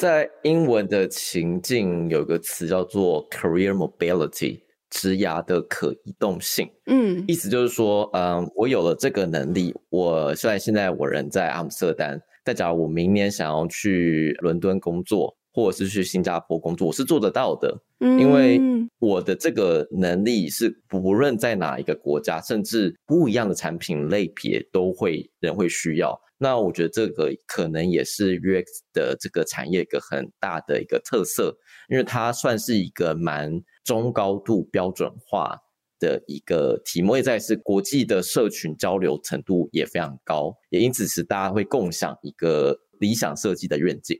在英文的情境有个词叫做 career mobility，职涯的可移动性。嗯，意思就是说，嗯，我有了这个能力，我虽然现在我人在阿姆斯特丹，但假如我明年想要去伦敦工作，或者是去新加坡工作，我是做得到的，因为我的这个能力是不论在哪一个国家，甚至不一样的产品类别都会人会需要。那我觉得这个可能也是 UX 的这个产业一个很大的一个特色，因为它算是一个蛮中高度标准化的一个题目，也在是国际的社群交流程度也非常高，也因此是大家会共享一个理想设计的愿景。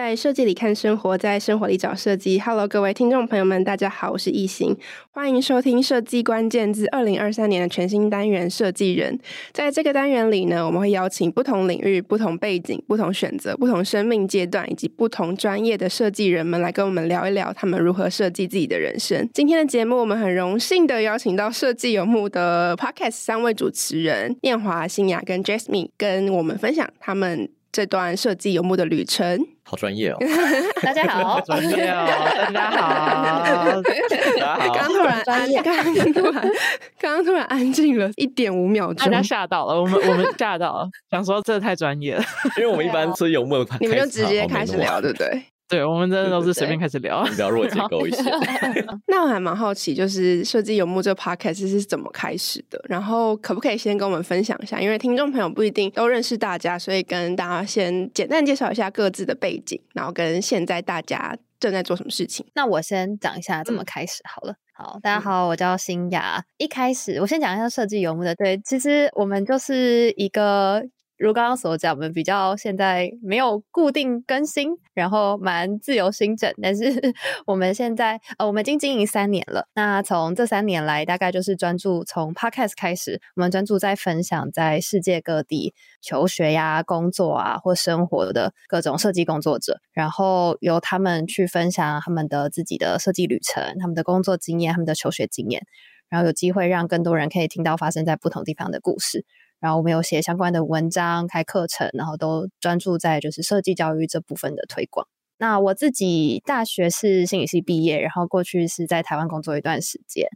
在设计里看生活，在生活里找设计。Hello，各位听众朋友们，大家好，我是易行，欢迎收听设计关键字二零二三年的全新单元设计人。在这个单元里呢，我们会邀请不同领域、不同背景、不同选择、不同生命阶段以及不同专业的设计人们来跟我们聊一聊他们如何设计自己的人生。今天的节目，我们很荣幸的邀请到设计游牧的 Podcast 三位主持人念华、新雅跟 Jasmine，跟我们分享他们这段设计游牧的旅程。好专业哦！大家好，专业哦！大家好，大家好。刚突然安，刚刚突然，刚刚突然安静了一点五秒钟，大家吓到了，我们我们吓到了，想说这太专业了，因为我们一般是游牧，你们就直接开始聊，对不对？对，我们真的都是随便开始聊，比较弱结构一些。那我还蛮好奇，就是设计游牧这个 podcast 是怎么开始的？然后可不可以先跟我们分享一下？因为听众朋友不一定都认识大家，所以跟大家先简单介绍一下各自的背景，然后跟现在大家正在做什么事情。那我先讲一下怎么开始好了。好，大家好，我叫新雅。一开始我先讲一下设计游牧的。对，其实我们就是一个。如刚刚所讲，我们比较现在没有固定更新，然后蛮自由新整。但是 我们现在呃，我们已经经营三年了。那从这三年来，大概就是专注从 Podcast 开始，我们专注在分享在世界各地求学呀、工作啊或生活的各种设计工作者，然后由他们去分享他们的自己的设计旅程、他们的工作经验、他们的求学经验，然后有机会让更多人可以听到发生在不同地方的故事。然后我们有写相关的文章、开课程，然后都专注在就是设计教育这部分的推广。那我自己大学是心理系毕业，然后过去是在台湾工作一段时间，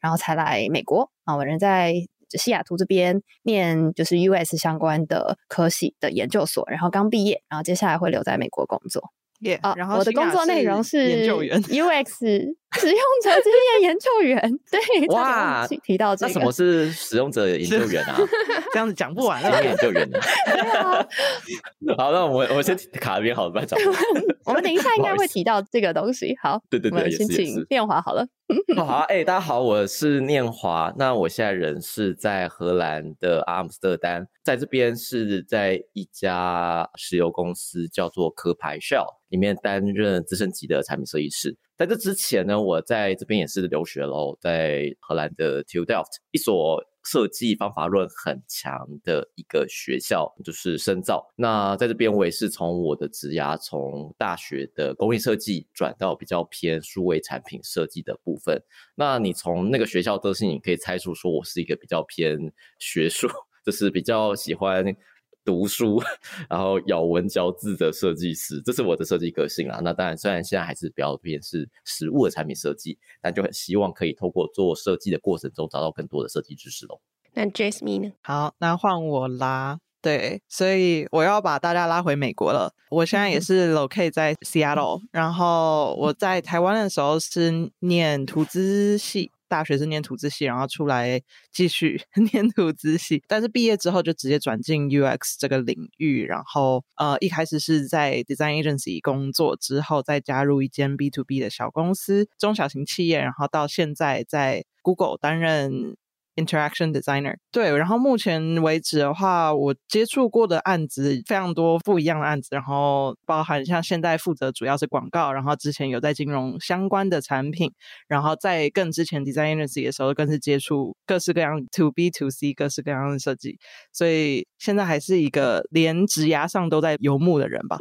然后才来美国啊。我人在西雅图这边念就是 US 相关的科系的研究所，然后刚毕业，然后接下来会留在美国工作。Yeah, 哦，然后我的工作内容是研究员，UX。使用者经验研究员，对，哇，提到这个，那什么是使用者研究员啊？这样子讲不完了，研究员呢？好，那我们我先卡一边，好了，不要讲。我们等一下应该会提到这个东西。好，对对对，我们先请念华好了。好啊，哎，大家好，我是念华。那我现在人是在荷兰的阿姆斯特丹，在这边是在一家石油公司叫做壳牌 Shell 里面担任资深级的产品设计师。在这之前呢，我在这边也是留学喽，在荷兰的 TU Delft 一所设计方法论很强的一个学校，就是深造。那在这边我也是从我的职涯从大学的工业设计转到比较偏数位产品设计的部分。那你从那个学校特性，你可以猜出说我是一个比较偏学术，就是比较喜欢。读书，然后咬文嚼字的设计师，这是我的设计个性啊。那当然，虽然现在还是比较偏是实物的产品设计，但就很希望可以透过做设计的过程中找到更多的设计知识喽。那 Jasmine 呢？好，那换我啦。对，所以我要把大家拉回美国了。我现在也是 locate 在 Seattle，然后我在台湾的时候是念图资系。大学是念土资系，然后出来继续 念土资系，但是毕业之后就直接转进 UX 这个领域，然后呃一开始是在 Design Agency 工作，之后再加入一间 B to B 的小公司，中小型企业，然后到现在在 Google 担任。Interaction designer，对，然后目前为止的话，我接触过的案子非常多，不一样的案子，然后包含像现在负责主要是广告，然后之前有在金融相关的产品，然后在更之前 design agency 的时候，更是接触各式各样 to B to C 各式各样的设计，所以现在还是一个连职涯上都在游牧的人吧。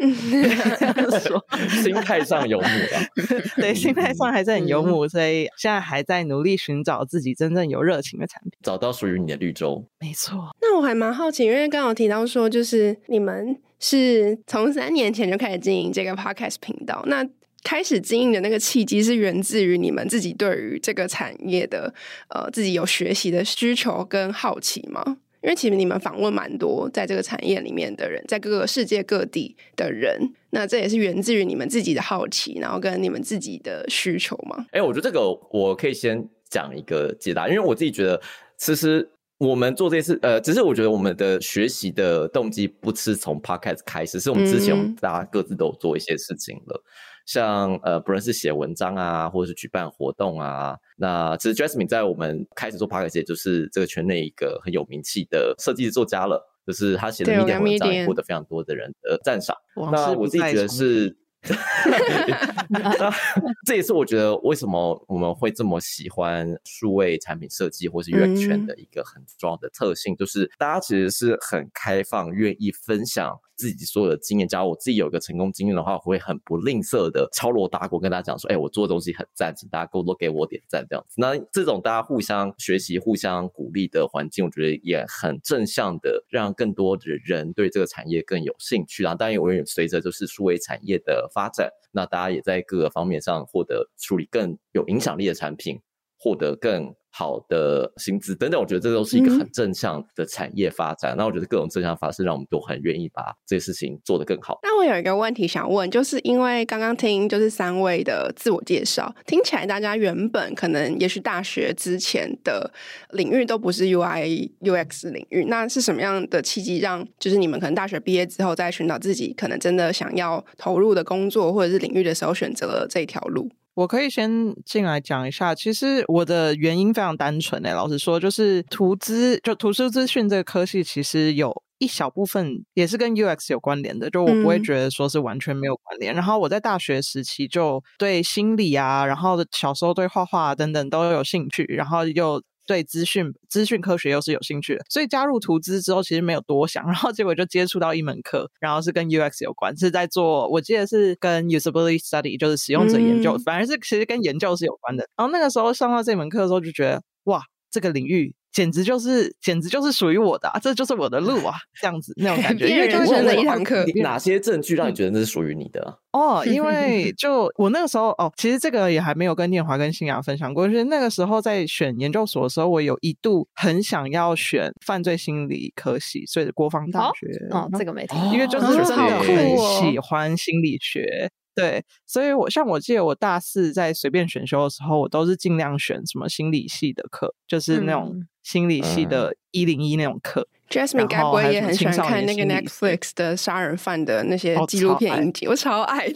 说 心态上游牧吧，对，心态上还是很游牧，所以现在还在努力寻找自己真正有热情的产品，找到属于你的绿洲。没错。那我还蛮好奇，因为刚刚提到说，就是你们是从三年前就开始经营这个 podcast 频道，那开始经营的那个契机是源自于你们自己对于这个产业的呃自己有学习的需求跟好奇吗？因为其实你们访问蛮多在这个产业里面的人，在各个世界各地的人，那这也是源自于你们自己的好奇，然后跟你们自己的需求嘛？哎，我觉得这个我可以先讲一个解答，因为我自己觉得，其实我们做这次，呃，只是我觉得我们的学习的动机不是从 Podcast 开始，是我们之前我们大家各自都有做一些事情了。嗯像呃，不论是写文章啊，或者是举办活动啊，那其实 Jasmine 在我们开始做 Podcast 也就是这个圈内一个很有名气的设计作家了，就是他写的 Medium 文章也获得非常多的人的赞赏。那我自己觉得是。这也是我觉得为什么我们会这么喜欢数位产品设计或是 UX 圈的一个很重要的特性，就是大家其实是很开放，愿意分享自己所有的经验。假如我自己有一个成功经验的话，我会很不吝啬的敲锣打鼓跟大家讲说：“哎，我做的东西很赞，请大家多多给我点赞。”这样子，那这种大家互相学习、互相鼓励的环境，我觉得也很正向的，让更多的人对这个产业更有兴趣。啊，当然，我也随着就是数位产业的发展，那大家也在各个方面上获得处理更有影响力的产品，获得更好的薪资等等，我觉得这都是一个很正向的产业发展。那、嗯、我觉得各种正向发展让我们都很愿意把这些事情做得更好。那我有一个问题想问，就是因为刚刚听就是三位的自我介绍，听起来大家原本可能也许大学之前的领域都不是 UI UX 领域，那是什么样的契机让就是你们可能大学毕业之后，在寻找自己可能真的想要投入的工作或者是领域的时候，选择了这一条路？我可以先进来讲一下，其实我的原因非常单纯诶，老实说，就是图资就图书资讯这个科系，其实有一小部分也是跟 UX 有关联的，就我不会觉得说是完全没有关联。嗯、然后我在大学时期就对心理啊，然后小时候对画画等等都有兴趣，然后又。对资讯资讯科学又是有兴趣的，所以加入图资之后，其实没有多想，然后结果就接触到一门课，然后是跟 UX 有关，是在做，我记得是跟 usability study，就是使用者研究，嗯、反而是其实跟研究是有关的。然后那个时候上到这门课的时候，就觉得哇，这个领域。简直就是，简直就是属于我的，啊，这就是我的路啊！这样子那种感觉，因为就是那一堂课，哪些证据让你觉得那是属于你的，啊？哦，因为就我那个时候哦，其实这个也还没有跟念华跟新雅分享过，就是那个时候在选研究所的时候，我有一度很想要选犯罪心理科系，所以国防大学哦，这个没听，因为就是真的很喜欢心理学。对，所以我像我记得我大四在随便选修的时候，我都是尽量选什么心理系的课，就是那种心理系的一零一那种课。Jasmine 该不会也很喜欢看那个 Netflix 的杀人犯的那些纪录片影集？我超爱的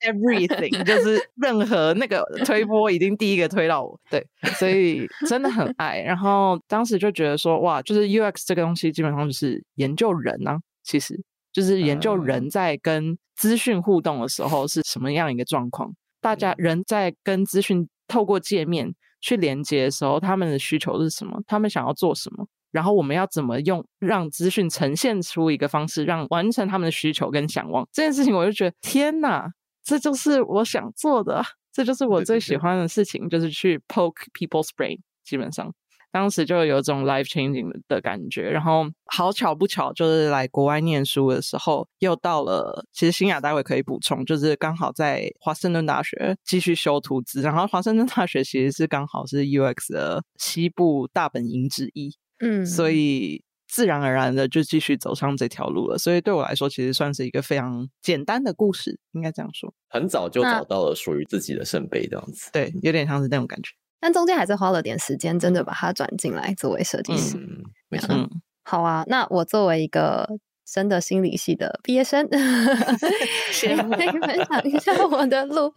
，Everything 就是任何那个推波，已经第一个推到我。对，所以真的很爱。然后当时就觉得说，哇，就是 UX 这个东西基本上就是研究人啊，其实。就是研究人在跟资讯互动的时候是什么样一个状况，大家人在跟资讯透过界面去连接的时候，他们的需求是什么？他们想要做什么？然后我们要怎么用让资讯呈现出一个方式，让完成他们的需求跟想望这件事情，我就觉得天哪，这就是我想做的，这就是我最喜欢的事情，就是去 poke people's brain，基本上。当时就有种 life changing 的感觉，然后好巧不巧，就是来国外念书的时候，又到了。其实新雅待会可以补充，就是刚好在华盛顿大学继续修图资，然后华盛顿大学其实是刚好是 UX 的西部大本营之一，嗯，所以自然而然的就继续走上这条路了。所以对我来说，其实算是一个非常简单的故事，应该这样说。很早就找到了属于自己的圣杯，这样子，对，有点像是那种感觉。但中间还是花了点时间，真的把它转进来作为设计师。嗯，没错。嗯，好啊，那我作为一个真的心理系的毕业生，先可以分享一下我的路。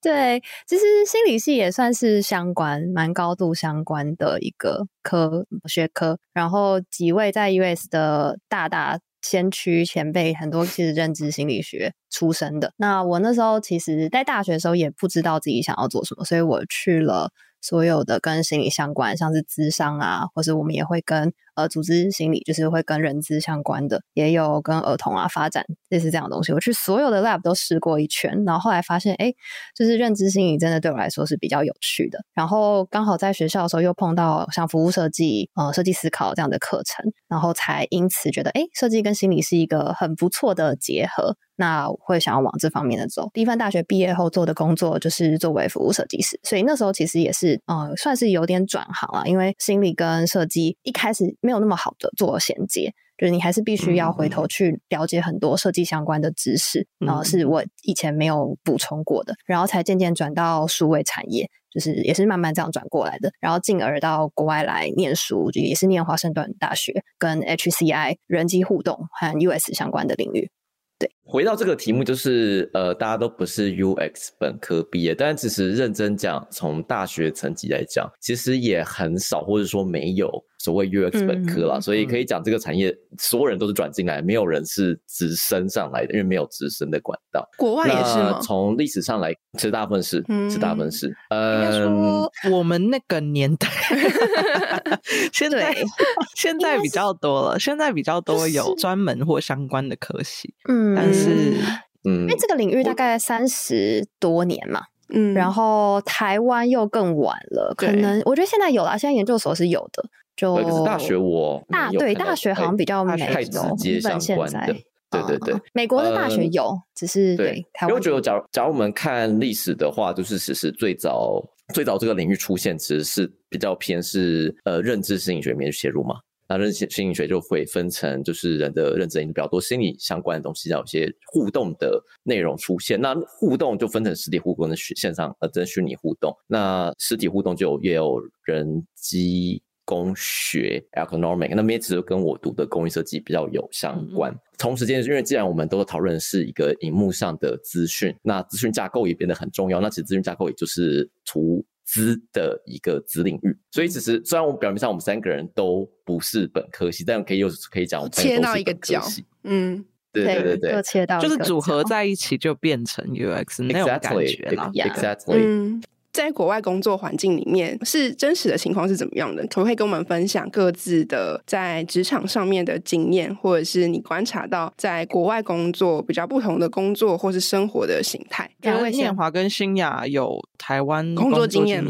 对，其实心理系也算是相关，蛮高度相关的一个科学科。然后几位在 US 的大大先驱前辈，很多其实认知心理学出身的。那我那时候其实，在大学的时候也不知道自己想要做什么，所以我去了。所有的跟心理相关，像是智商啊，或是我们也会跟呃组织心理，就是会跟人资相关的，也有跟儿童啊发展类似这样的东西。我去所有的 lab 都试过一圈，然后后来发现，哎，就是认知心理真的对我来说是比较有趣的。然后刚好在学校的时候又碰到像服务设计、呃设计思考这样的课程，然后才因此觉得，哎，设计跟心理是一个很不错的结合。那会想要往这方面的走。第一份大学毕业后做的工作就是作为服务设计师，所以那时候其实也是呃，算是有点转行了，因为心理跟设计一开始没有那么好的做衔接，就是你还是必须要回头去了解很多设计相关的知识，嗯、然后是我以前没有补充过的，然后才渐渐转到数位产业，就是也是慢慢这样转过来的，然后进而到国外来念书，就也是念华盛顿大学跟 HCI 人机互动和 US 相关的领域。对，回到这个题目，就是呃，大家都不是 UX 本科毕业，但其实认真讲，从大学层级来讲，其实也很少，或者说没有。所谓 UX 本科啦，嗯、所以可以讲这个产业，所有人都是转进来，没有人是直升上来的，因为没有直升的管道。国外也是吗？从历史上来，其实大部分是，嗯、是大部分是。嗯，我们那个年代，现在现在比较多了，现在比较多有专门或相关的科系。嗯，但是，嗯，因为这个领域大概三十多年嘛。嗯，然后台湾又更晚了，可能我觉得现在有了，现在研究所是有的。就可是大学我大对大学好像比较没有太直接相关的，对对对。美国的大学有，只是对。因为我觉得，假如假如我们看历史的话，就是其实最早最早这个领域出现，其实是比较偏是呃认知心理学里面写入嘛。那认知心理学就会分成，就是人的认知比较多，心理相关的东西，要有些互动的内容出现。那互动就分成实体互动的线上，呃，跟虚拟互动。那实体互动就也有人机工学 （ergonomic），那边其实跟我读的工艺设计比较有相关。嗯、同时间，因为既然我们都讨论是一个荧幕上的资讯，那资讯架构也变得很重要。那其实资讯架构也就是图。资的一个子领域，所以其实虽然我们表面上我们三个人都不是本科系，但可以又可以讲我们切到一个角，嗯，对对对对，切到就是组合在一起就变成 UX 那种感觉了，Exactly。嗯在国外工作环境里面，是真实的情况是怎么样的？可不可以跟我们分享各自的在职场上面的经验，或者是你观察到在国外工作比较不同的工作或是生活的形态？因为念华跟新雅有台湾工作经验，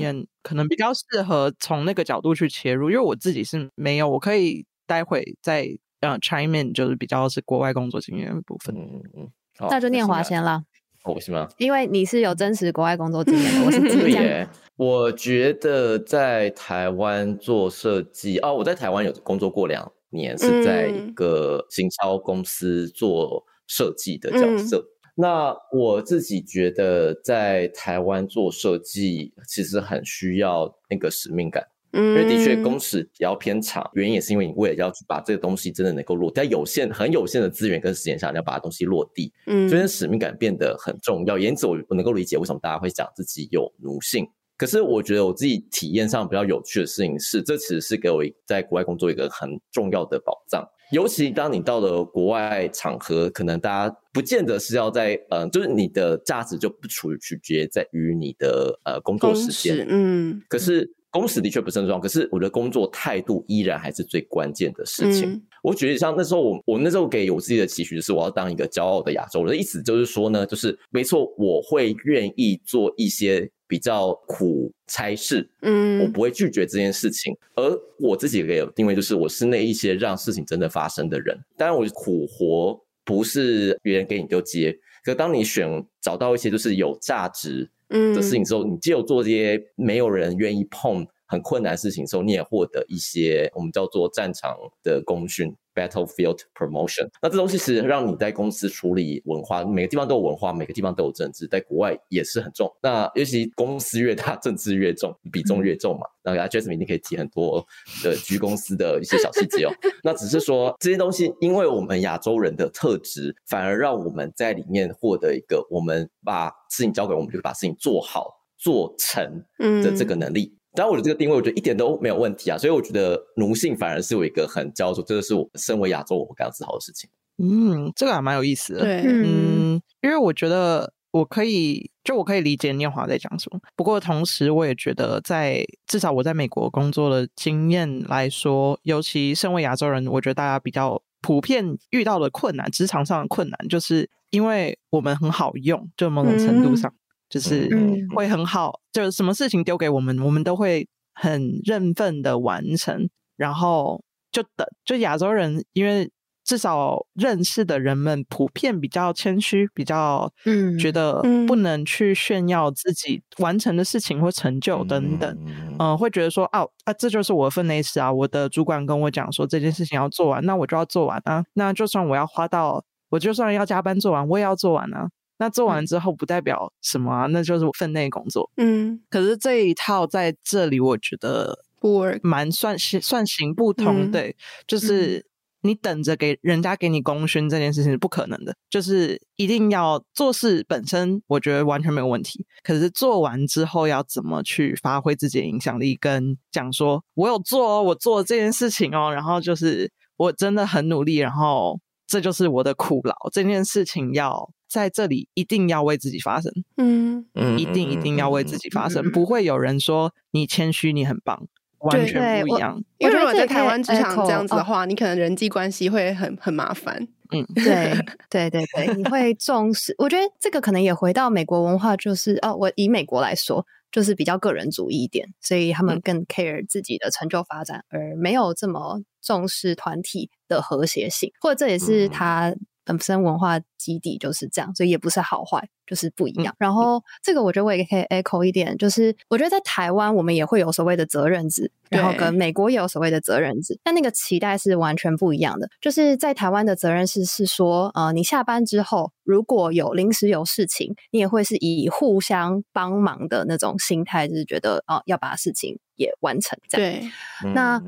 可能比较适合从那个角度去切入。因为我自己是没有，我可以待会再呃 chime in，就是比较是国外工作经验的部分。嗯嗯，那就念华先啦。哦，是吗？因为你是有真实国外工作经验的，我是这样。我觉得在台湾做设计哦，我在台湾有工作过两年，是在一个行销公司做设计的角色。嗯、那我自己觉得在台湾做设计，其实很需要那个使命感。因为的确工时比较偏长，原因也是因为你为了要去把这个东西真的能够落地，在有限很有限的资源跟时间下，你要把东西落地，嗯，所以使命感变得很重要。因此，我我能够理解为什么大家会讲自己有奴性。可是，我觉得我自己体验上比较有趣的事情是，这其实是给我在国外工作一个很重要的保障。尤其当你到了国外场合，可能大家不见得是要在，嗯、呃，就是你的价值就不处于取决在于你的呃工作时间，嗯，可是。工时的确不是很重要，可是我的工作态度依然还是最关键的事情。嗯、我觉得像那时候我，我那时候给我自己的期许就是我要当一个骄傲的亚洲人，意思就是说呢，就是没错，我会愿意做一些比较苦差事，嗯，我不会拒绝这件事情。而我自己给定位就是我是那一些让事情真的发生的人。当然，我苦活不是别人给你就接，可当你选找到一些就是有价值。嗯，的事情之后，你只有做这些没有人愿意碰很困难的事情时候，你也获得一些我们叫做战场的功勋。Battlefield promotion，那这东西是让你在公司处理文化，每个地方都有文化，每个地方都有政治，在国外也是很重。那尤其公司越大，政治越重，比重越重嘛。那大家 Jasmine 一定可以提很多的居公司的一些小细节哦。那只是说这些东西，因为我们亚洲人的特质，反而让我们在里面获得一个，我们把事情交给我们，就把事情做好做成的这个能力。嗯当然，我的这个定位，我觉得一点都没有问题啊，所以我觉得奴性反而是我一个很骄傲，这个是我身为亚洲我感到自豪的事情。嗯，这个还蛮有意思的。对，嗯，因为我觉得我可以，就我可以理解念华在讲什么。不过同时，我也觉得在至少我在美国工作的经验来说，尤其身为亚洲人，我觉得大家比较普遍遇到的困难，职场上的困难，就是因为我们很好用，就某种程度上，嗯、就是会很好，就是什么事情丢给我们，我们都会很认份的完成，然后就等，就亚洲人因为。至少认识的人们普遍比较谦虚，比较嗯，觉得不能去炫耀自己完成的事情或成就等等，嗯，呃、会觉得说哦啊，这就是我的分内事啊，我的主管跟我讲说这件事情要做完，那我就要做完啊，那就算我要花到，我就算要加班做完，我也要做完啊，那做完之后不代表什么啊，那就是我分内工作，嗯，可是这一套在这里我觉得不蛮算行算行不通，嗯，对，就是。嗯你等着给人家给你功勋这件事情是不可能的，就是一定要做事本身，我觉得完全没有问题。可是做完之后要怎么去发挥自己的影响力，跟讲说我有做哦，我做这件事情哦，然后就是我真的很努力，然后这就是我的苦劳。这件事情要在这里一定要为自己发声，嗯嗯，一定一定要为自己发声，不会有人说你谦虚，你很棒。完全不一样，因为如果在台湾职场这样子的话，你可能人际关系会很很麻烦。嗯，对对对对，你会重视。我觉得这个可能也回到美国文化，就是哦，我以美国来说，就是比较个人主义一点，所以他们更 care 自己的成就发展，而没有这么重视团体的和谐性，或者这也是他本身文化基底就是这样，所以也不是好坏。就是不一样，然后这个我觉得我也可以 echo 一点，就是我觉得在台湾我们也会有所谓的责任制，然后跟美国也有所谓的责任制，但那个期待是完全不一样的。就是在台湾的责任制是说，呃，你下班之后如果有临时有事情，你也会是以互相帮忙的那种心态，就是觉得哦要把事情也完成这样。对，那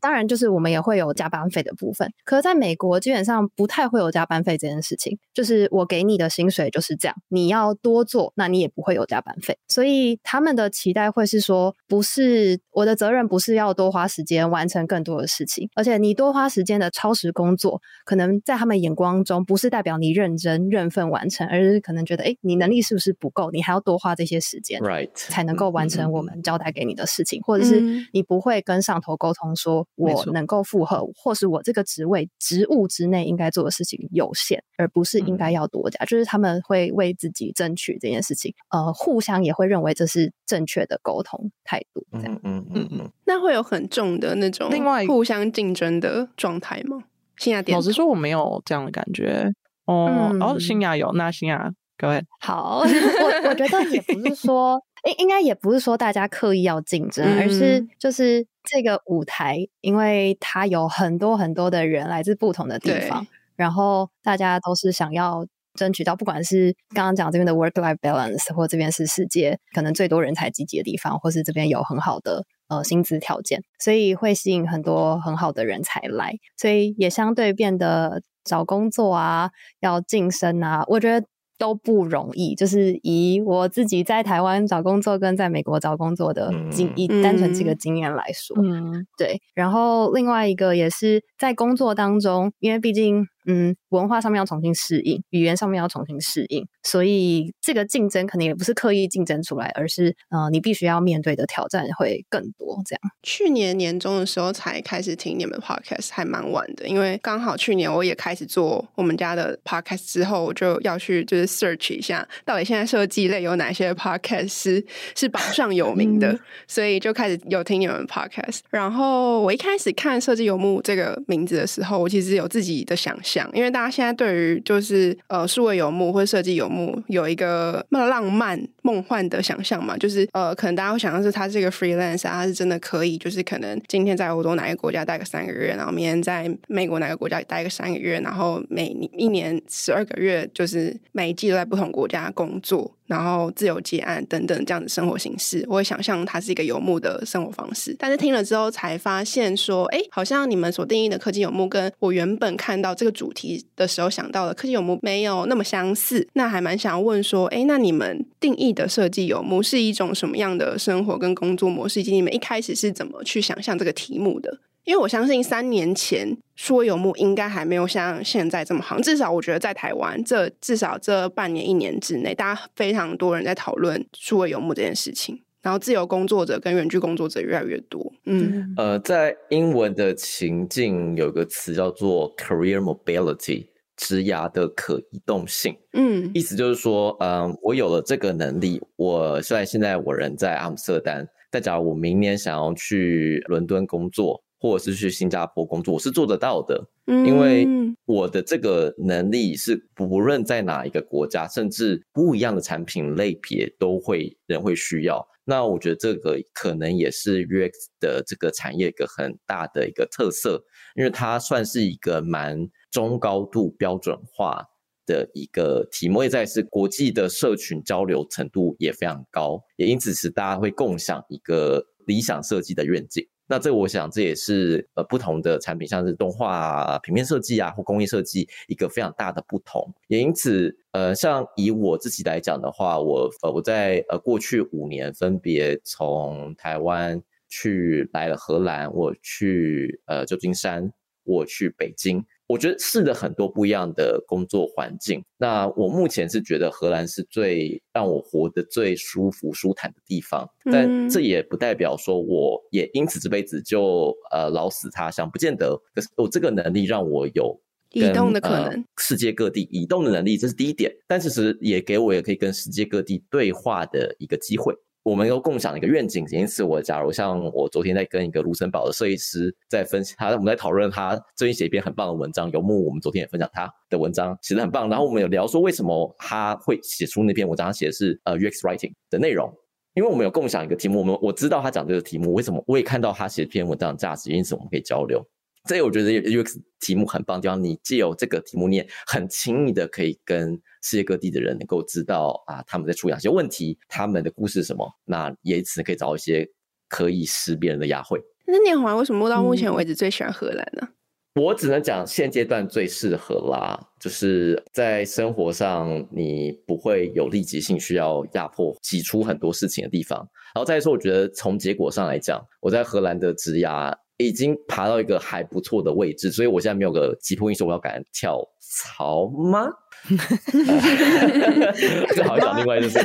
当然就是我们也会有加班费的部分，可是在美国基本上不太会有加班费这件事情，就是我给你的薪水就是这样，你。你要多做，那你也不会有加班费。所以他们的期待会是说，不是我的责任，不是要多花时间完成更多的事情，而且你多花时间的超时工作，可能在他们眼光中不是代表你认真认份完成，而是可能觉得，哎，你能力是不是不够？你还要多花这些时间，right，才能够完成我们交代给你的事情，或者是你不会跟上头沟通说，我能够负荷，或是我这个职位职务之内应该做的事情有限，而不是应该要多加，就是他们会为自己。争取这件事情，呃，互相也会认为这是正确的沟通态度，这样，嗯嗯嗯，那会有很重的那种另外互相竞争的状态吗？新亚，老实说，我没有这样的感觉。哦，嗯、哦，新亚有，那新亚，各位好，我我觉得也不是说，应应该也不是说大家刻意要竞争，嗯、而是就是这个舞台，因为它有很多很多的人来自不同的地方，然后大家都是想要。争取到，不管是刚刚讲这边的 work-life balance，或这边是世界可能最多人才集结的地方，或是这边有很好的呃薪资条件，所以会吸引很多很好的人才来，所以也相对变得找工作啊，要晋升啊，我觉得。都不容易，就是以我自己在台湾找工作跟在美国找工作的经，以单纯这个经验来说，嗯，对。然后另外一个也是在工作当中，因为毕竟，嗯，文化上面要重新适应，语言上面要重新适应，所以这个竞争可能也不是刻意竞争出来，而是，呃，你必须要面对的挑战会更多。这样。去年年中的时候才开始听你们 podcast，还蛮晚的，因为刚好去年我也开始做我们家的 podcast 之后，我就要去就是。search 一下，到底现在设计类有哪些 podcast 是是榜上有名的，所以就开始有听你们 podcast。然后我一开始看“设计游牧”这个名字的时候，我其实有自己的想象，因为大家现在对于就是呃数位游牧或者设计游牧有一个那么浪漫梦幻的想象嘛，就是呃可能大家会想象是他这个 freelance 啊，他是真的可以，就是可能今天在欧洲哪个国家待个三个月，然后明天在美国哪个国家待个三个月，然后每一年十二个月就是每一季都在不同国家工作，然后自由接案等等这样的生活形式，我会想象它是一个游牧的生活方式。但是听了之后才发现说，哎，好像你们所定义的科技游牧，跟我原本看到这个主题的时候想到的科技游牧没有那么相似。那还蛮想问说，哎，那你们定义的设计游牧是一种什么样的生活跟工作模式？以及你们一开始是怎么去想象这个题目的？因为我相信三年前数位游牧应该还没有像现在这么行，至少我觉得在台湾这至少这半年一年之内，大家非常多人在讨论数位游牧这件事情。然后自由工作者跟远距工作者越来越多。嗯，呃，在英文的情境有个词叫做 career mobility，职涯的可移动性。嗯，意思就是说，嗯、呃，我有了这个能力，我虽然现在我人在阿姆斯特丹，但假如我明年想要去伦敦工作，或者是去新加坡工作，我是做得到的。嗯，因为我的这个能力是不论在哪一个国家，甚至不一样的产品类别都会人会需要。那我觉得这个可能也是 UX 的这个产业一个很大的一个特色，因为它算是一个蛮中高度标准化的一个题目，也在是国际的社群交流程度也非常高，也因此是大家会共享一个理想设计的愿景。那这我想这也是呃不同的产品，像是动画啊、平面设计啊或工业设计一个非常大的不同。也因此，呃，像以我自己来讲的话，我呃我在呃过去五年分别从台湾去来了荷兰，我去呃旧金山，我去北京。我觉得试了很多不一样的工作环境。那我目前是觉得荷兰是最让我活得最舒服、舒坦的地方。但这也不代表说我也因此这辈子就呃老死他乡，不见得。可是我这个能力让我有移动的可能，呃，世界各地移动的能力，这是第一点。但其实也给我也可以跟世界各地对话的一个机会。我们有共享一个愿景，因此我假如像我昨天在跟一个卢森堡的设计师在分析他，我们在讨论他最近写一篇很棒的文章，游牧我们昨天也分享他的文章，写得很棒。然后我们有聊说为什么他会写出那篇文章，他写的是呃 UX writing 的内容，因为我们有共享一个题目，我们我知道他讲这个题目为什么，我也看到他写篇文章的价值，因此我们可以交流。这我觉得 UX 题目很棒，就让你借由这个题目，你也很轻易的可以跟世界各地的人能够知道啊，他们在处理哪些问题，他们的故事是什么，那也因此可以找一些可以识别人的雅慧。那念华为什么到目前为止最喜欢荷兰呢？嗯，我只能讲现阶段最适合啦，就是在生活上你不会有立即性需要压迫挤出很多事情的地方。然后再说，我觉得从结果上来讲，我在荷兰的职涯。已经爬到一个还不错的位置，所以我现在没有个急迫因素，我要赶跳槽吗？这好像讲另外就是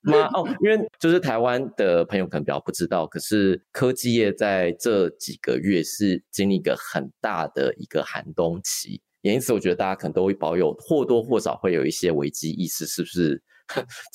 妈？哦，因为就是台湾的朋友可能比较不知道，可是科技业在这几个月是经历一个很大的一个寒冬期，也因此我觉得大家可能都会保有或多或少会有一些危机意识，是不是？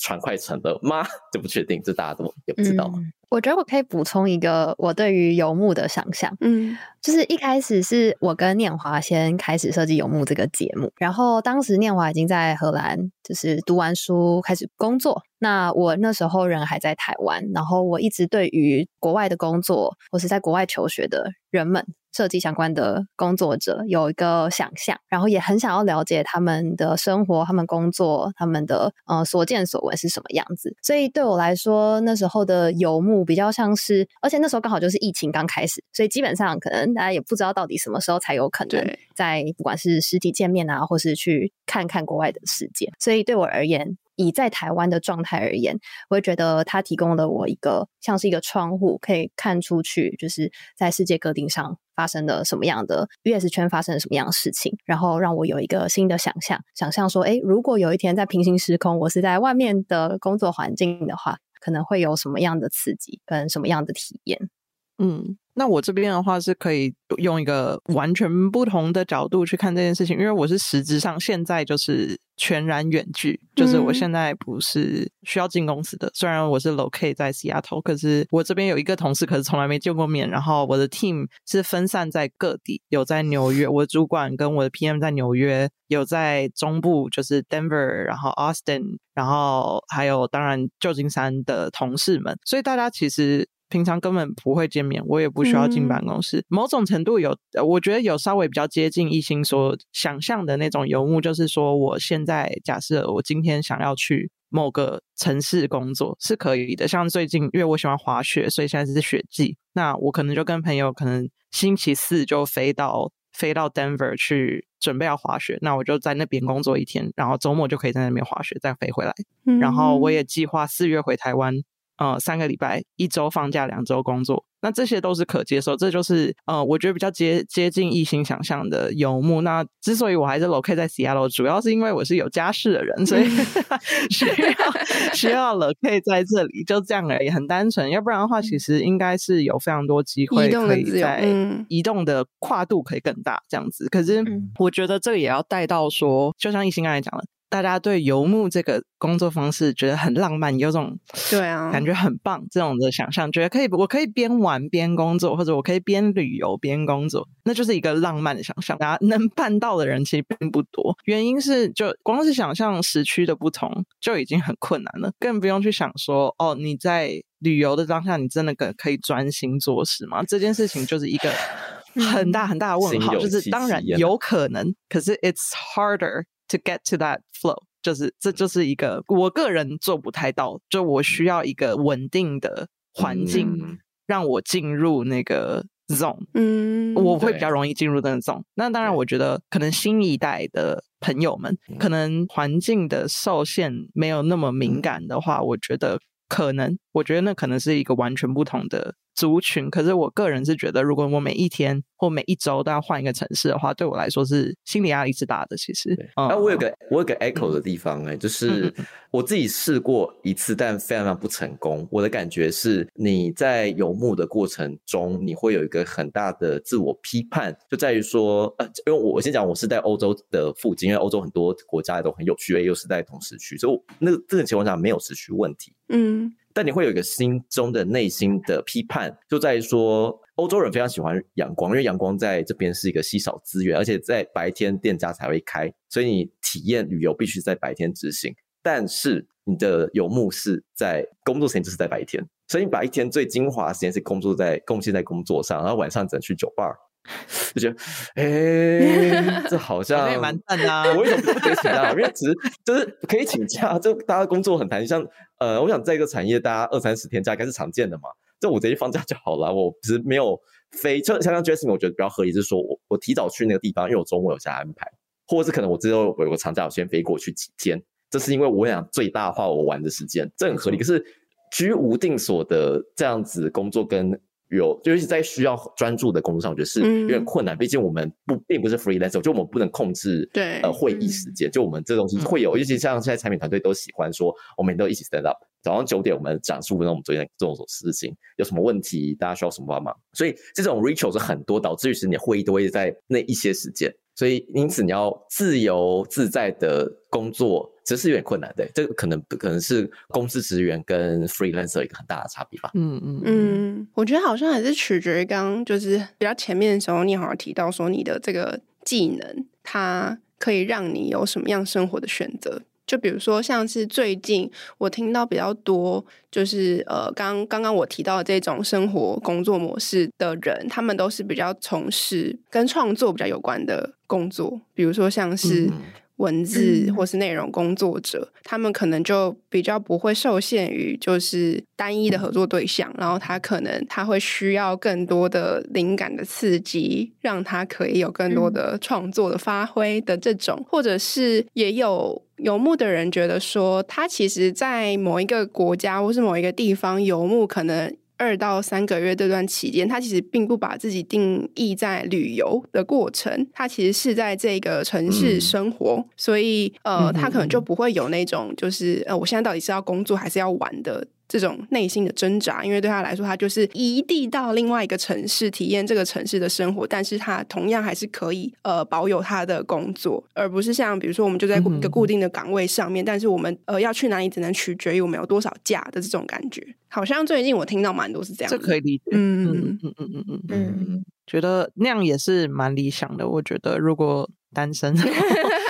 船快沉了妈就不确定，这大家都也不知道。嗯我觉得我可以补充一个我对于游牧的想象，嗯，就是一开始是我跟念华先开始设计游牧这个节目，然后当时念华已经在荷兰，就是读完书开始工作，那我那时候人还在台湾，然后我一直对于国外的工作或是在国外求学的人们。设计相关的工作者有一个想象，然后也很想要了解他们的生活、他们工作、他们的呃所见所闻是什么样子。所以对我来说，那时候的游牧比较像是，而且那时候刚好就是疫情刚开始，所以基本上可能大家也不知道到底什么时候才有可能在不管是实体见面啊，或是去看看国外的世界。所以对我而言，以在台湾的状态而言，我会觉得它提供了我一个像是一个窗户，可以看出去，就是在世界各地上发生了什么样的 US 圈发生了什么样的事情，然后让我有一个新的想象，想象说，诶，如果有一天在平行时空，我是在外面的工作环境的话，可能会有什么样的刺激跟什么样的体验？嗯。那我这边的话是可以用一个完全不同的角度去看这件事情，因为我是实质上现在就是全然远距，就是我现在不是需要进公司的。虽然我是 locate 在 Seattle，可是我这边有一个同事，可是从来没见过面。然后我的 team 是分散在各地，有在纽约，我的主管跟我的 PM 在纽约，有在中部就是 Denver，然后 Austin，然后还有当然旧金山的同事们，所以大家其实。平常根本不会见面，我也不需要进办公室。嗯、某种程度有，我觉得有稍微比较接近一心所想象的那种游牧，就是说，我现在假设我今天想要去某个城市工作是可以的。像最近，因为我喜欢滑雪，所以现在是雪季，那我可能就跟朋友可能星期四就飞到飞到 Denver 去准备要滑雪，那我就在那边工作一天，然后周末就可以在那边滑雪，再飞回来。嗯、然后我也计划四月回台湾。呃三个礼拜，一周放假，两周工作。那这些都是可接受，这就是呃，我觉得比较接接近异性想象的游牧。那之所以我还是 locate 在 Seattle，主要是因为我是有家室的人，所以 需要需要 locate 在这里，就这样而已，很单纯。要不然的话，其实应该是有非常多机会可以在移动的跨度可以更大这样子。可是我觉得这个也要带到说，就像一心刚才讲的。大家对游牧这个工作方式觉得很浪漫，有种对啊感觉很棒，这种的想象，觉得可以，我可以边玩边工作，或者我可以边旅游边工作，那就是一个浪漫的想象。大家能办到的人其实并不多，原因是就光是想象时区的不同就已经很困难了，更不用去想说哦，你在旅游的当下，你真的可可以专心做事吗？这件事情就是一个 很大很大的问号。就是当然有可能，可是 it's harder。To get to that flow，就是这就是一个我个人做不太到，就我需要一个稳定的环境让我进入那个 zone，嗯，我会比较容易进入那个 zone。那当然，我觉得可能新一代的朋友们，可能环境的受限没有那么敏感的话，我觉得可能，我觉得那可能是一个完全不同的。族群，可是我个人是觉得，如果我每一天或每一周都要换一个城市的话，对我来说是心理压力是大的。其实，那、嗯、我有个我有个 echo 的地方哎、欸，嗯、就是我自己试过一次，但非常非常不成功。我的感觉是，你在游牧的过程中，你会有一个很大的自我批判，就在于说，呃，因为我我先讲，我是在欧洲的附近，因为欧洲很多国家都很有趣，又是在同时区，所以我那个这个情况下没有时区问题。嗯。但你会有一个心中的内心的批判，就在于说，欧洲人非常喜欢阳光，因为阳光在这边是一个稀少资源，而且在白天店家才会开，所以你体验旅游必须在白天执行。但是你的游牧是在工作时间就是在白天，所以你把一天最精华时间是工作在贡献在工作上，然后晚上只能去酒吧。就觉得，哎、欸，这好 像也蛮赞的。我为什么不可以请假？因为只是就是可以请假，就大家工作很弹性。像呃，我想在一个产业，大家二三十天假应该是常见的嘛。就我直接放假就好了。我其实没有飞，就像像 Jasmine，我觉得比较合理，就是说我我提早去那个地方，因为我周末有下安排，或者是可能我之后有个长假，我先飞过去几天。这是因为我想最大化我玩的时间，这很合理。可是居无定所的这样子工作跟。有，就是在需要专注的工作上，我觉得是有点困难。毕竟我们不并不是 freelancer，就我们不能控制对呃会议时间。就我们这东西会有，尤其像现在产品团队都喜欢说，我们都一起 stand up，早上九点我们讲十五分钟，我们昨天做什么事情，有什么问题，大家需要什么帮忙。所以这种 ritual 是很多，导致于是你会议都会在那一些时间。所以因此你要自由自在的工作。这是有点困难的，这个可能可能是公司职员跟 freelancer 一个很大的差别吧。嗯嗯嗯，我觉得好像还是取决于刚刚就是比较前面的时候，你好像提到说你的这个技能，它可以让你有什么样生活的选择。就比如说像是最近我听到比较多，就是呃，刚刚刚我提到的这种生活工作模式的人，他们都是比较从事跟创作比较有关的工作，比如说像是。嗯文字或是内容工作者，嗯、他们可能就比较不会受限于就是单一的合作对象，然后他可能他会需要更多的灵感的刺激，让他可以有更多的创作的发挥的这种，嗯、或者是也有游牧的人觉得说，他其实，在某一个国家或是某一个地方游牧，可能。二到三个月这段期间，他其实并不把自己定义在旅游的过程，他其实是在这个城市生活，嗯、所以呃，他可能就不会有那种就是呃，我现在到底是要工作还是要玩的。这种内心的挣扎，因为对他来说，他就是移地到另外一个城市，体验这个城市的生活，但是他同样还是可以呃保有他的工作，而不是像比如说我们就在一个固定的岗位上面，嗯、但是我们呃要去哪里只能取决于我们有多少假的这种感觉。好像最近我听到蛮多是这样，这可以理解。嗯嗯嗯嗯嗯嗯嗯，觉得那样也是蛮理想的。我觉得如果单身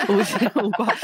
无牵无挂。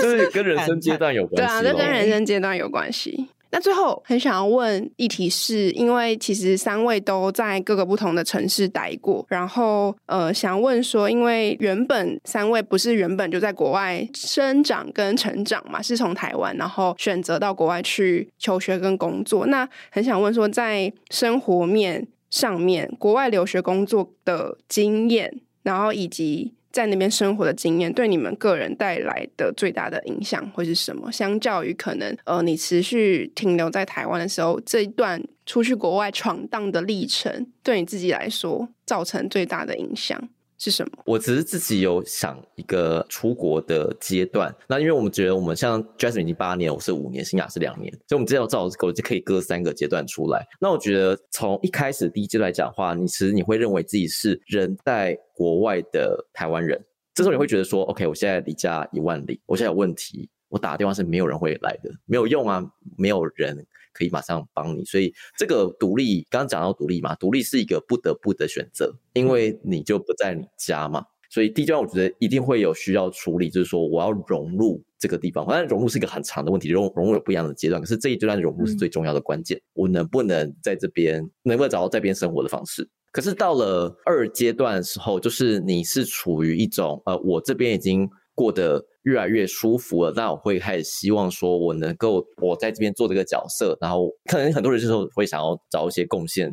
就是跟人生阶段有关系，对啊，这跟人生阶段有关系。那最后很想要问议题是，因为其实三位都在各个不同的城市待过，然后呃，想问说，因为原本三位不是原本就在国外生长跟成长嘛，是从台湾然后选择到国外去求学跟工作。那很想问说，在生活面上面，国外留学工作的经验，然后以及。在那边生活的经验，对你们个人带来的最大的影响会是什么？相较于可能呃，你持续停留在台湾的时候，这一段出去国外闯荡的历程，对你自己来说造成最大的影响。是什么？我只是自己有想一个出国的阶段。那因为我们觉得我们像 Jasmine 已经八年，我是五年，新雅是两年，所以我们这要照这个就可以割三个阶段出来。那我觉得从一开始第一阶段来讲的话，你其实你会认为自己是人在国外的台湾人，这时候你会觉得说，OK，我现在离家一万里，我现在有问题，我打电话是没有人会来的，没有用啊，没有人。可以马上帮你，所以这个独立，刚刚讲到独立嘛，独立是一个不得不的选择，因为你就不在你家嘛，所以第一阶段我觉得一定会有需要处理，就是说我要融入这个地方，反正融入是一个很长的问题，融融入有不一样的阶段，可是这一阶段融入是最重要的关键，我能不能在这边，能不能找到在这边生活的方式？可是到了二阶段的时候，就是你是处于一种，呃，我这边已经过得。越来越舒服了，那我会开始希望说，我能够我在这边做这个角色，然后可能很多人这时候会想要找一些贡献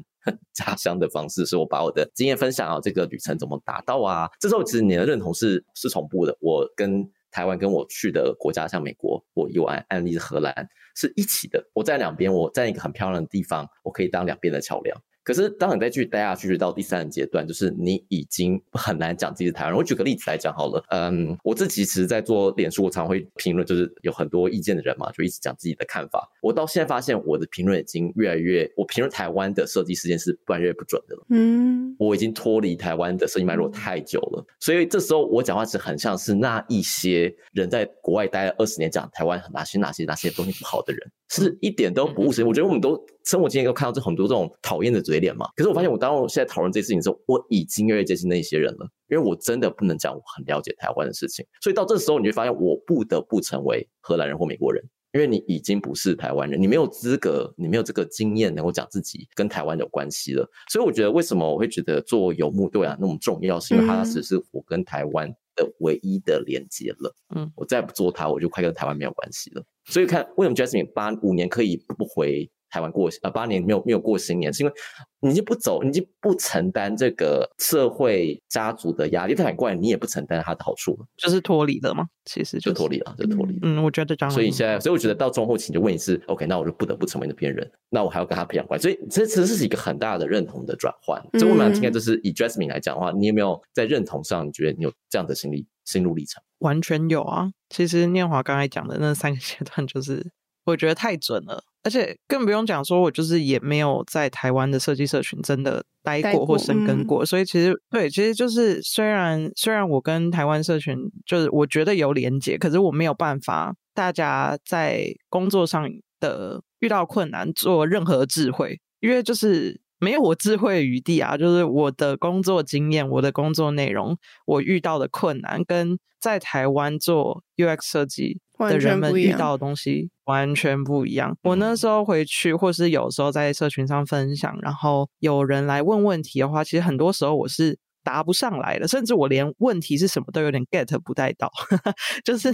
家乡的方式，是我把我的经验分享啊，这个旅程怎么达到啊？这时候其实你的认同是是同步的。我跟台湾跟我去的国家，像美国，我有案案例是荷兰，是一起的。我在两边，我在一个很漂亮的地方，我可以当两边的桥梁。可是，当你再继续待下去，到第三个阶段，就是你已经很难讲自己是台湾人。我举个例子来讲好了，嗯，我自己其实，在做脸书，我常会评论，就是有很多意见的人嘛，就一直讲自己的看法。我到现在发现，我的评论已经越来越，我评论台湾的设计事件是越来越不准的了。嗯，我已经脱离台湾的设计脉络太久了，所以这时候我讲话是很像是那一些人在国外待了二十年，讲台湾哪些哪些哪些东西不好的人。是一点都不务实。我觉得我们都生活经验都看到这很多这种讨厌的嘴脸嘛。可是我发现，我当我现在讨论这些事情的时候，我已经越来越接近那些人了。因为我真的不能讲我很了解台湾的事情，所以到这时候你会发现，我不得不成为荷兰人或美国人，因为你已经不是台湾人，你没有资格，你没有这个经验能够讲自己跟台湾有关系了。所以我觉得，为什么我会觉得做游牧对我那么重要，是因为它只是我跟台湾的唯一的连接了。嗯，我再不做它，我就快跟台湾没有关系了。所以看为什么 Jasmine 八五年可以不回台湾过呃？八年没有没有过新年，是因为你就不走，你就不承担这个社会家族的压力。反过来，你也不承担它的好处，就是脱离了嘛。其实、就是、脱离了，就脱离。嗯，我觉得这样。所以现在，所以我觉得到中后期就问一次，OK，那我就不得不成为那边人，那我还要跟他培养关系。所以这其实是一个很大的认同的转换。所以我们今天就是以 Jasmine 来讲的话，你有没有在认同上，你觉得你有这样的心理心路历程？完全有啊。其实念华刚才讲的那三个阶段，就是我觉得太准了。而且更不用讲，说我就是也没有在台湾的设计社群真的待过或生根过，过嗯、所以其实对，其实就是虽然虽然我跟台湾社群就是我觉得有连结，可是我没有办法，大家在工作上的遇到困难做任何智慧，因为就是没有我智慧的余地啊，就是我的工作经验、我的工作内容、我遇到的困难，跟在台湾做 UX 设计。的人们遇到的东西完全不一样。我那时候回去，或是有时候在社群上分享，然后有人来问问题的话，其实很多时候我是答不上来的，甚至我连问题是什么都有点 get 不带到，就是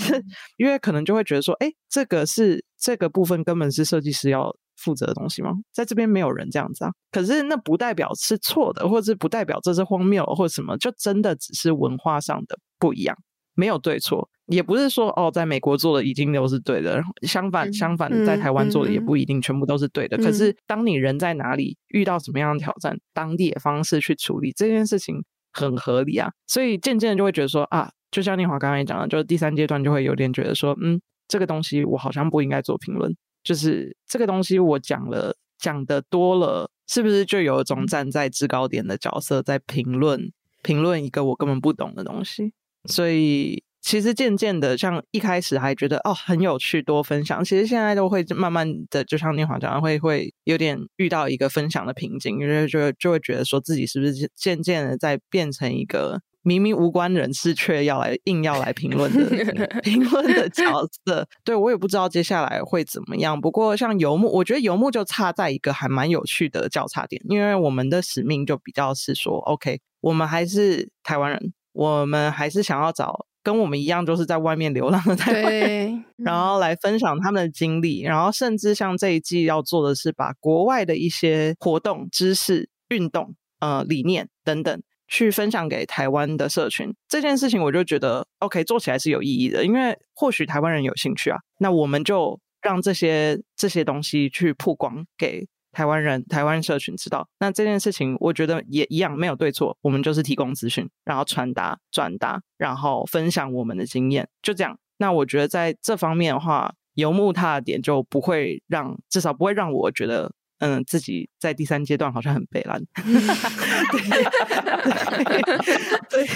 因为可能就会觉得说，哎，这个是这个部分根本是设计师要负责的东西吗？在这边没有人这样子啊。可是那不代表是错的，或者是不代表这是荒谬，或者什么，就真的只是文化上的不一样。没有对错，也不是说哦，在美国做的已经都是对的，相反，相反的，在台湾做的也不一定全部都是对的。嗯、可是，当你人在哪里遇到什么样的挑战，当地的方式去处理这件事情很合理啊。所以渐渐的就会觉得说啊，就像念华刚刚也讲的，就是第三阶段就会有点觉得说，嗯，这个东西我好像不应该做评论，就是这个东西我讲了讲的多了，是不是就有一种站在制高点的角色在评论评论一个我根本不懂的东西？所以其实渐渐的，像一开始还觉得哦很有趣，多分享。其实现在都会慢慢的，就像念华讲的，会会有点遇到一个分享的瓶颈，因为就就会觉得说自己是不是渐渐的在变成一个明明无关人士却要来硬要来评论的 评论的角色。对，我也不知道接下来会怎么样。不过像游牧，我觉得游牧就差在一个还蛮有趣的交叉点，因为我们的使命就比较是说，OK，我们还是台湾人。我们还是想要找跟我们一样，就是在外面流浪的台湾人，然后来分享他们的经历，然后甚至像这一季要做的是把国外的一些活动、知识、运动、呃理念等等去分享给台湾的社群。这件事情，我就觉得 OK，做起来是有意义的，因为或许台湾人有兴趣啊，那我们就让这些这些东西去曝光给台湾人、台湾社群知道。那这件事情，我觉得也一样没有对错，我们就是提供资讯，然后传达、转达，然后分享我们的经验，就这样。那我觉得在这方面的话，游牧它的点就不会让，至少不会让我觉得。嗯，自己在第三阶段好像很悲蓝。对，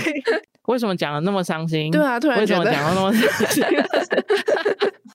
为什么讲的那么伤心？对啊，突然为什么讲的那么伤心？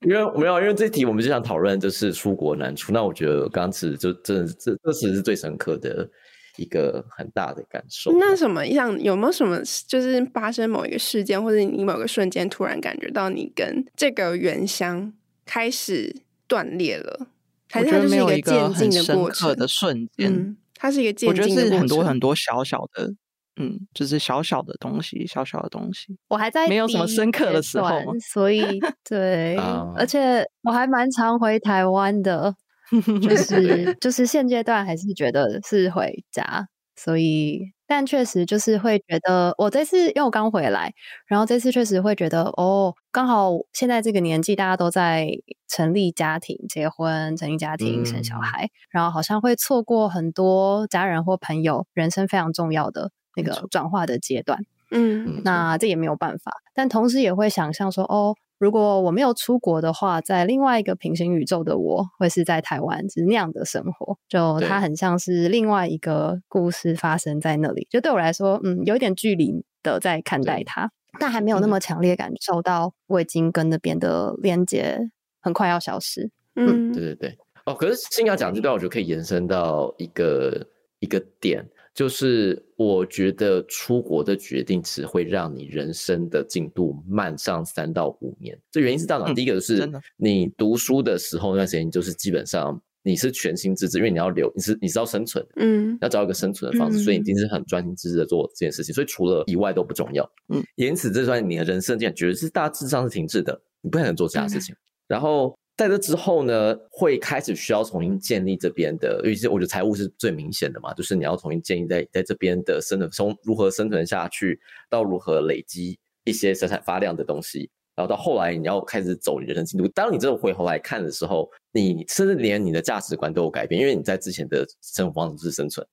因为没有，因为这题我们就想讨论，就是出国难处。那我觉得刚刚其实就真的这这次是最深刻的一个很大的感受。那什么样有没有什么，就是发生某一个事件，或者你某个瞬间突然感觉到你跟这个原乡开始断裂了？还是它就是一个渐进的过程的瞬间，嗯，它是一个渐进的过程。我觉得是很多很多小小的，嗯，就是小小的东西，小小的东西。我还在没有什么深刻的时候，所以 对，而且我还蛮常回台湾的，就是就是现阶段还是觉得是回家，所以。但确实就是会觉得，我这次因为我刚回来，然后这次确实会觉得，哦，刚好现在这个年纪，大家都在成立家庭、结婚、成立家庭、生小孩，嗯、然后好像会错过很多家人或朋友人生非常重要的那个转化的阶段。嗯，那这也没有办法，但同时也会想象说，哦。如果我没有出国的话，在另外一个平行宇宙的我，会是在台湾，就是那样的生活。就它很像是另外一个故事发生在那里。就对我来说，嗯，有一点距离的在看待它，但还没有那么强烈感受到我已经跟那边的连接很快要消失。嗯，对对对。哦，可是新要讲这段，我觉得可以延伸到一个一个点。就是我觉得出国的决定只会让你人生的进度慢上三到五年。这原因是这样的，第一个就是你读书的时候那段时间，就是基本上你是全心致志，因为你要留，你是你是要生存，嗯，要找一个生存的方式，所以你一定是很专心致志的做这件事情。所以除了以外都不重要，嗯，因此这段你的人生这样绝对是大致上是停滞的，你不可能做其他事情。然后。在这之后呢，会开始需要重新建立这边的，尤其是我觉得财务是最明显的嘛，就是你要重新建立在在这边的生存，从如何生存下去，到如何累积一些闪闪发亮的东西，然后到后来你要开始走你人生进度。当你这种回头来看的时候，你甚至连你的价值观都有改变，因为你在之前的生活方式是生存，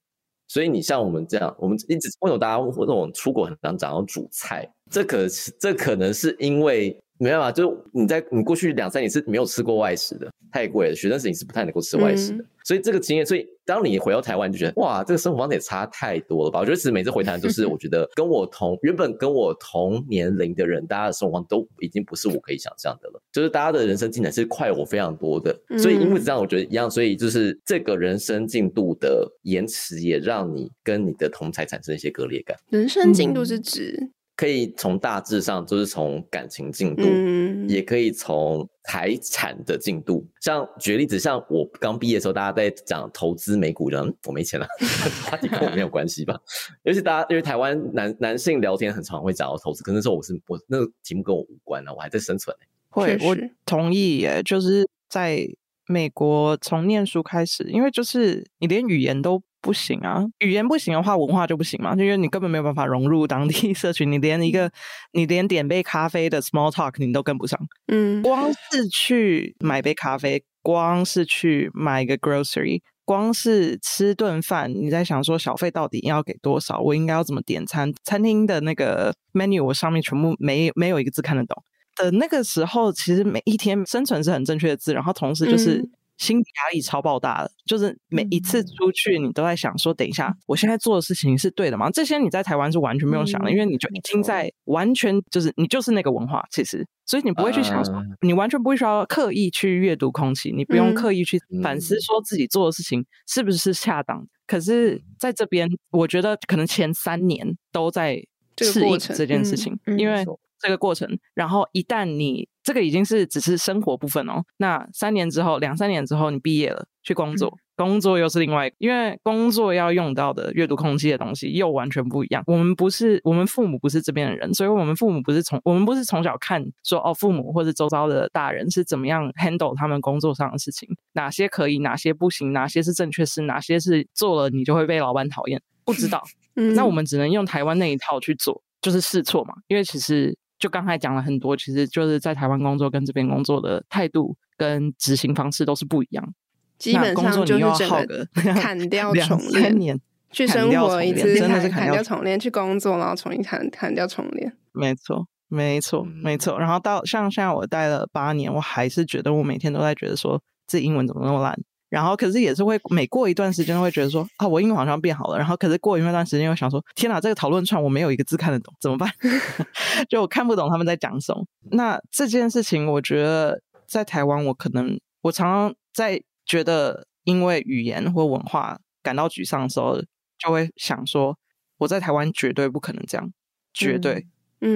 所以你像我们这样，我们一直为什么大家问那种出国很难找到主菜？这可这可能是因为。没办法，就是你在你过去两三年是没有吃过外食的，太贵了。学生时你是不太能够吃外食的，嗯、所以这个经验，所以当你回到台湾，就觉得哇，这个生活方式也差太多了吧？我觉得其实每次回台湾，就是 我觉得跟我同原本跟我同年龄的人，大家的生活方式都已经不是我可以想象的了。就是大家的人生进展是快我非常多的，所以因为这样，我觉得一样，所以就是这个人生进度的延迟，也让你跟你的同才产生一些割裂感。人生进度是指？嗯可以从大致上，就是从感情进度，嗯、也可以从财产的进度。像举例子，像我刚毕业的时候，大家在讲投资美股，人我没钱了，话题跟我没有关系吧？尤其大家因为台湾男男性聊天很常会讲到投资，可是那时候我是我那个题目跟我无关了，我还在生存。会，我同意耶，就是在美国从念书开始，因为就是你连语言都。不行啊，语言不行的话，文化就不行嘛。就因为你根本没有办法融入当地 社群，你连一个，你连点杯咖啡的 small talk 你都跟不上。嗯，光是去买杯咖啡，光是去买一个 grocery，光是吃顿饭，你在想说小费到底要给多少？我应该要怎么点餐？餐厅的那个 menu 我上面全部没没有一个字看得懂的那个时候，其实每一天生存是很正确的字，然后同时就是。嗯心理压力超爆大的，就是每一次出去，你都在想说：等一下，我现在做的事情是对的吗？这些你在台湾是完全不用想的，因为你就已经在完全就是你就是那个文化，其实，所以你不会去想说，你完全不会需要刻意去阅读空气，你不用刻意去反思说自己做的事情是不是恰当。可是在这边，我觉得可能前三年都在适应这件事情，因为。这个过程，然后一旦你这个已经是只是生活部分哦，那三年之后、两三年之后你毕业了，去工作，工作又是另外，因为工作要用到的阅读空气的东西又完全不一样。我们不是，我们父母不是这边的人，所以我们父母不是从我们不是从小看说哦，父母或者周遭的大人是怎么样 handle 他们工作上的事情，哪些可以，哪些不行，哪些是正确事，哪些是做了你就会被老板讨厌，不知道。嗯，那我们只能用台湾那一套去做，就是试错嘛。因为其实就刚才讲了很多，其实就是在台湾工作跟这边工作的态度跟执行方式都是不一样。基本上就是整个砍掉重练，去生活一次，真的是砍掉重练，去工作然后重新砍砍掉重练。没错，没错，没错。然后到像现在我待了八年，我还是觉得我每天都在觉得说这英文怎么那么烂。然后可是也是会每过一段时间会觉得说啊，我英文好像变好了。然后可是过一段时间又想说，天哪，这个讨论串我没有一个字看得懂，怎么办？就我看不懂他们在讲什么。那这件事情，我觉得在台湾，我可能我常常在。觉得因为语言或文化感到沮丧的时候，就会想说，我在台湾绝对不可能这样，绝对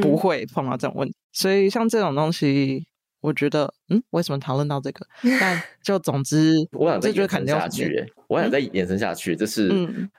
不会碰到这种问题。嗯嗯、所以像这种东西，我觉得，嗯，为什么讨论到这个？但就总之，我想再延伸下去，我想再延伸下去，就是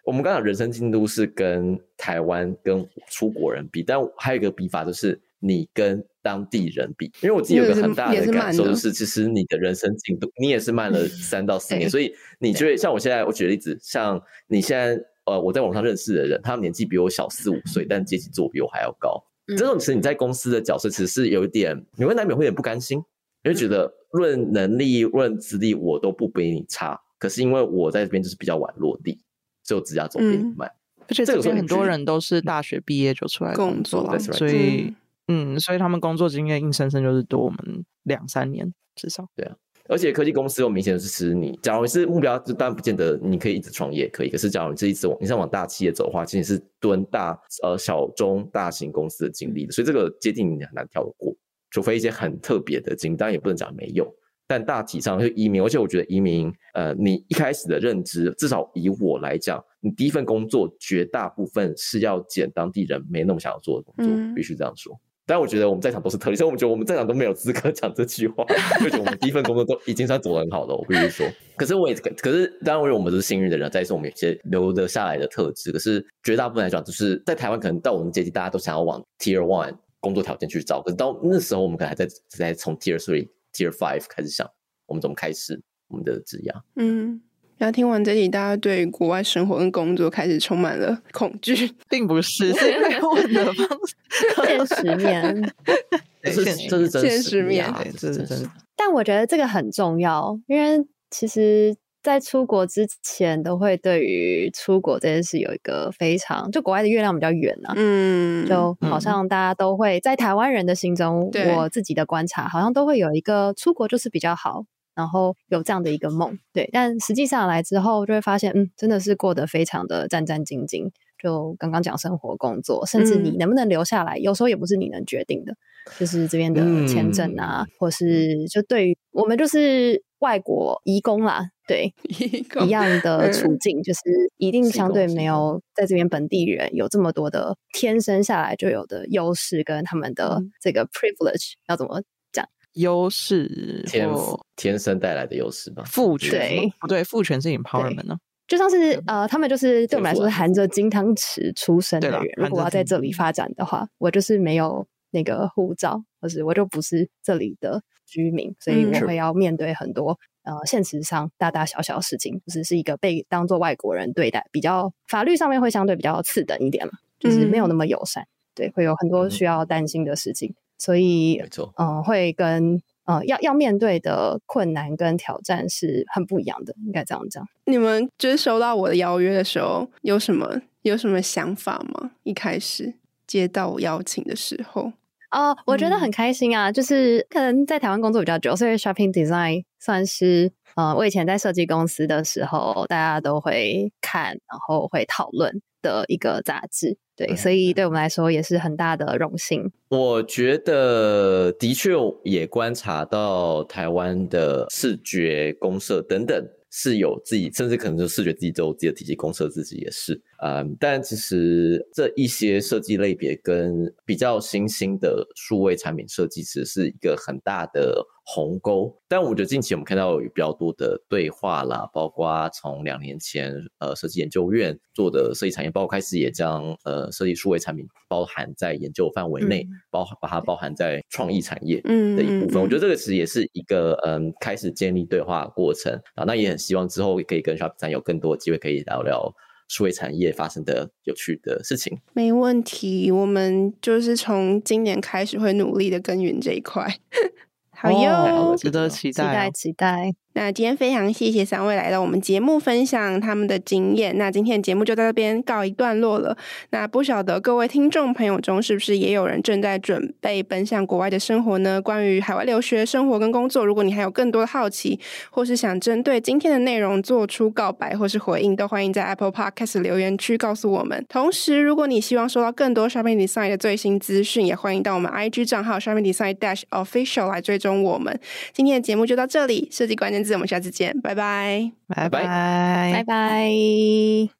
我们刚讲人生进度是跟台湾跟出国人比，但还有一个比法就是。你跟当地人比，因为我自己有个很大的感受，就是其实你的人生进度，你也是慢了 三到四年，欸、所以你觉得像我现在，我举个例子，像你现在，呃，我在网上认识的人，他们年纪比我小四五岁，但阶级做比我还要高，嗯、这种其实你在公司的角色其实是有一点，你会难免会有点不甘心，因为觉得论能力、论资历，我都不比你差，可是因为我在这边就是比较晚落地，所以我指甲走比你慢，嗯、而且这个很多人都是大学毕业就出来工作，了作。所以。嗯，所以他们工作经验硬生生就是多我们两三年至少。对啊，而且科技公司又明显的支持你。假如你是目标，就当然不见得你可以一直创业，可以。可是假如你是一直往你想往大企业走的话，其实是蹲大呃小中大型公司的经历的，所以这个阶梯你很难跳得过，除非一些很特别的经历，当然也不能讲没有。但大体上就移民，而且我觉得移民，呃，你一开始的认知，至少以我来讲，你第一份工作绝大部分是要捡当地人没那么想要做的工作，嗯、必须这样说。但我觉得我们在场都是特例，所以我们觉得我们在场都没有资格 讲这句话。就觉得我们第一份工作都已经算走得很好了，我必须说。可是我也可是，当然，因为我们是幸运的人，再是我们有些留得下来的特质。可是绝大部分来讲，就是在台湾，可能到我们阶级，大家都想要往 Tier One 工作条件去找。可是到那时候，我们可能还在在从 Tier Three、Tier Five 开始想，我们怎么开始我们的职涯。嗯。然后听完这里，大家对国外生活跟工作开始充满了恐惧，并不是，是因为问的方式现实面，这是这是真实面，这是真的。但我觉得这个很重要，因为其实，在出国之前，都会对于出国这件事有一个非常，就国外的月亮比较圆啊，嗯，就好像大家都会在台湾人的心中，我自己的观察，好像都会有一个出国就是比较好。然后有这样的一个梦，对，但实际上来之后就会发现，嗯，真的是过得非常的战战兢兢。就刚刚讲生活、工作，甚至你能不能留下来，嗯、有时候也不是你能决定的。就是这边的签证啊，嗯、或是就对于我们就是外国移工啦，对，工一样的处境，就是一定相对没有在这边本地人有这么多的天生下来就有的优势跟他们的这个 privilege、嗯、要怎么？优势天天生带来的优势吧，父权不对，父权是 empowerment 呢，就像是呃，他们就是对我们来说是含着金汤匙出生的人，如果要在这里发展的话，我就是没有那个护照，或是我就不是这里的居民，所以我会要面对很多呃现实上大大小小的事情，就是是一个被当做外国人对待，比较法律上面会相对比较次等一点嘛，就是没有那么友善，对，会有很多需要担心的事情。所以，没错，嗯，会跟呃要要面对的困难跟挑战是很不一样的，应该这样讲。你们就是收到我的邀约的时候，有什么有什么想法吗？一开始接到我邀请的时候，哦，我觉得很开心啊，嗯、就是可能在台湾工作比较久，所以 shopping design 算是呃我以前在设计公司的时候，大家都会看，然后会讨论的一个杂志。对，所以对我们来说也是很大的荣幸。我觉得的确也观察到台湾的视觉公社等等是有自己，甚至可能就视觉自己都有自己的体系，公社自己也是。嗯，但其实这一些设计类别跟比较新兴的数位产品设计，其实是一个很大的鸿沟。但我觉得近期我们看到有比较多的对话啦，包括从两年前呃设计研究院做的设计产业包开始，也将呃设计数位产品包含在研究范围内，包、嗯、把它包含在创意产业的一部分。嗯、我觉得这个其实也是一个嗯开始建立对话过程啊。那也很希望之后可以跟 Shopify 有更多的机会可以聊聊。数位产业发生的有趣的事情。没问题，我们就是从今年开始会努力的耕耘这一块。好哟，哦，值得期待，期待，期待。那今天非常谢谢三位来到我们节目分享他们的经验。那今天的节目就到这边告一段落了。那不晓得各位听众朋友中是不是也有人正在准备奔向国外的生活呢？关于海外留学生活跟工作，如果你还有更多的好奇，或是想针对今天的内容做出告白或是回应，都欢迎在 Apple Podcast 留言区告诉我们。同时，如果你希望收到更多 Shopping Design 的最新资讯，也欢迎到我们 IG 账号 Shopping Design Dash Official 来追踪我们。今天的节目就到这里，设计关键，我们下次见。拜拜，拜拜，拜拜。